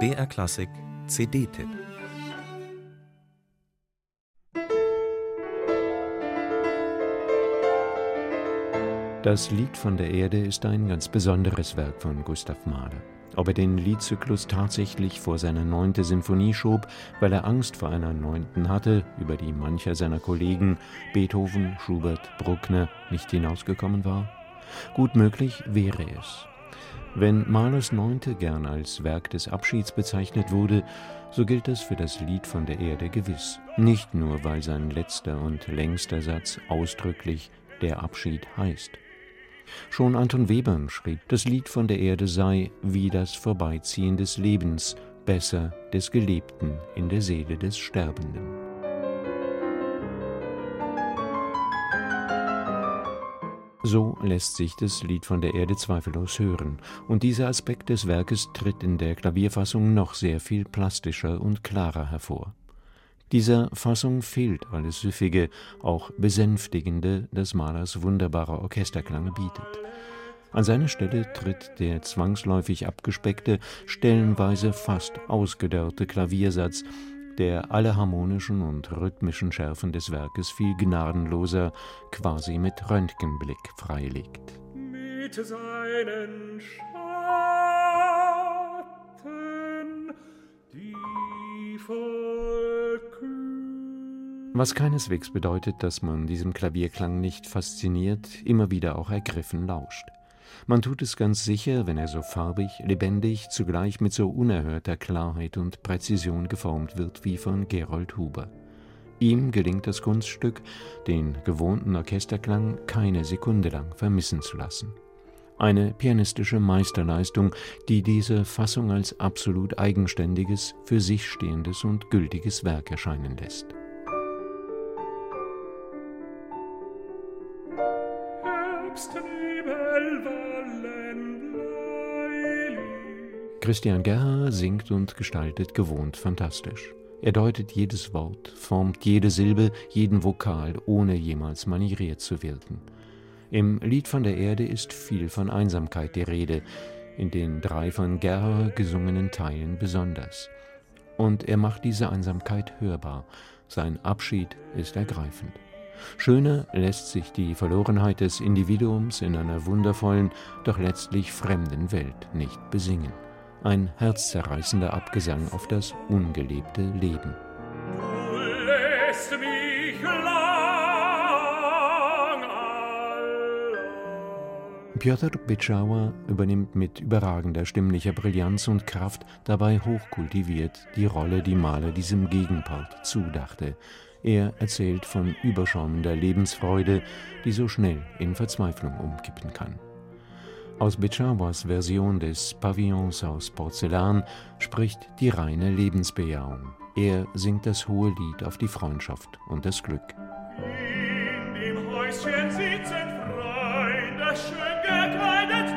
BR Klassik CD-Tipp Das Lied von der Erde ist ein ganz besonderes Werk von Gustav Mahler. Ob er den Liedzyklus tatsächlich vor seine neunte Sinfonie schob, weil er Angst vor einer neunten hatte, über die mancher seiner Kollegen Beethoven, Schubert, Bruckner nicht hinausgekommen war? Gut möglich wäre es. Wenn Mahlers Neunte gern als Werk des Abschieds bezeichnet wurde, so gilt das für das Lied von der Erde gewiss. Nicht nur, weil sein letzter und längster Satz ausdrücklich der Abschied heißt. Schon Anton Webern schrieb, das Lied von der Erde sei wie das Vorbeiziehen des Lebens, besser des Gelebten in der Seele des Sterbenden. So lässt sich das Lied von der Erde zweifellos hören, und dieser Aspekt des Werkes tritt in der Klavierfassung noch sehr viel plastischer und klarer hervor. Dieser Fassung fehlt alles Süffige, auch Besänftigende, das Malers wunderbarer Orchesterklang bietet. An seine Stelle tritt der zwangsläufig abgespeckte, stellenweise fast ausgedörrte Klaviersatz, der alle harmonischen und rhythmischen Schärfen des Werkes viel gnadenloser, quasi mit Röntgenblick freilegt. Mit seinen Schatten, die was keineswegs bedeutet, dass man diesem Klavierklang nicht fasziniert, immer wieder auch ergriffen lauscht. Man tut es ganz sicher, wenn er so farbig, lebendig, zugleich mit so unerhörter Klarheit und Präzision geformt wird wie von Gerold Huber. Ihm gelingt das Kunststück, den gewohnten Orchesterklang keine Sekunde lang vermissen zu lassen. Eine pianistische Meisterleistung, die diese Fassung als absolut eigenständiges, für sich stehendes und gültiges Werk erscheinen lässt. Christian Gerrer singt und gestaltet gewohnt fantastisch. Er deutet jedes Wort, formt jede Silbe, jeden Vokal, ohne jemals manieriert zu wirken. Im Lied von der Erde ist viel von Einsamkeit die Rede, in den drei von Gerrer gesungenen Teilen besonders. Und er macht diese Einsamkeit hörbar. Sein Abschied ist ergreifend. Schöner lässt sich die Verlorenheit des Individuums in einer wundervollen, doch letztlich fremden Welt nicht besingen. Ein herzzerreißender Abgesang auf das ungelebte Leben. Du lässt mich Piotr Bitschauer übernimmt mit überragender stimmlicher Brillanz und Kraft dabei hochkultiviert die Rolle, die Mahler diesem Gegenpart zudachte. Er erzählt von überschäumender Lebensfreude, die so schnell in Verzweiflung umkippen kann. Aus Betschawas Version des Pavillons aus Porzellan spricht die reine Lebensbejahung. Er singt das hohe Lied auf die Freundschaft und das Glück. In dem Häuschen sitzen Freunde, schön gekleidet.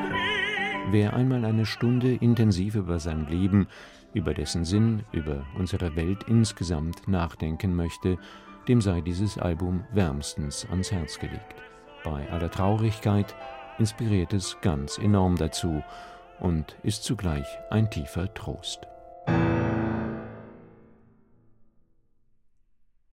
Wer einmal eine Stunde intensiv über sein Leben, über dessen Sinn, über unsere Welt insgesamt nachdenken möchte, dem sei dieses Album wärmstens ans Herz gelegt. Bei aller Traurigkeit inspiriert es ganz enorm dazu und ist zugleich ein tiefer Trost.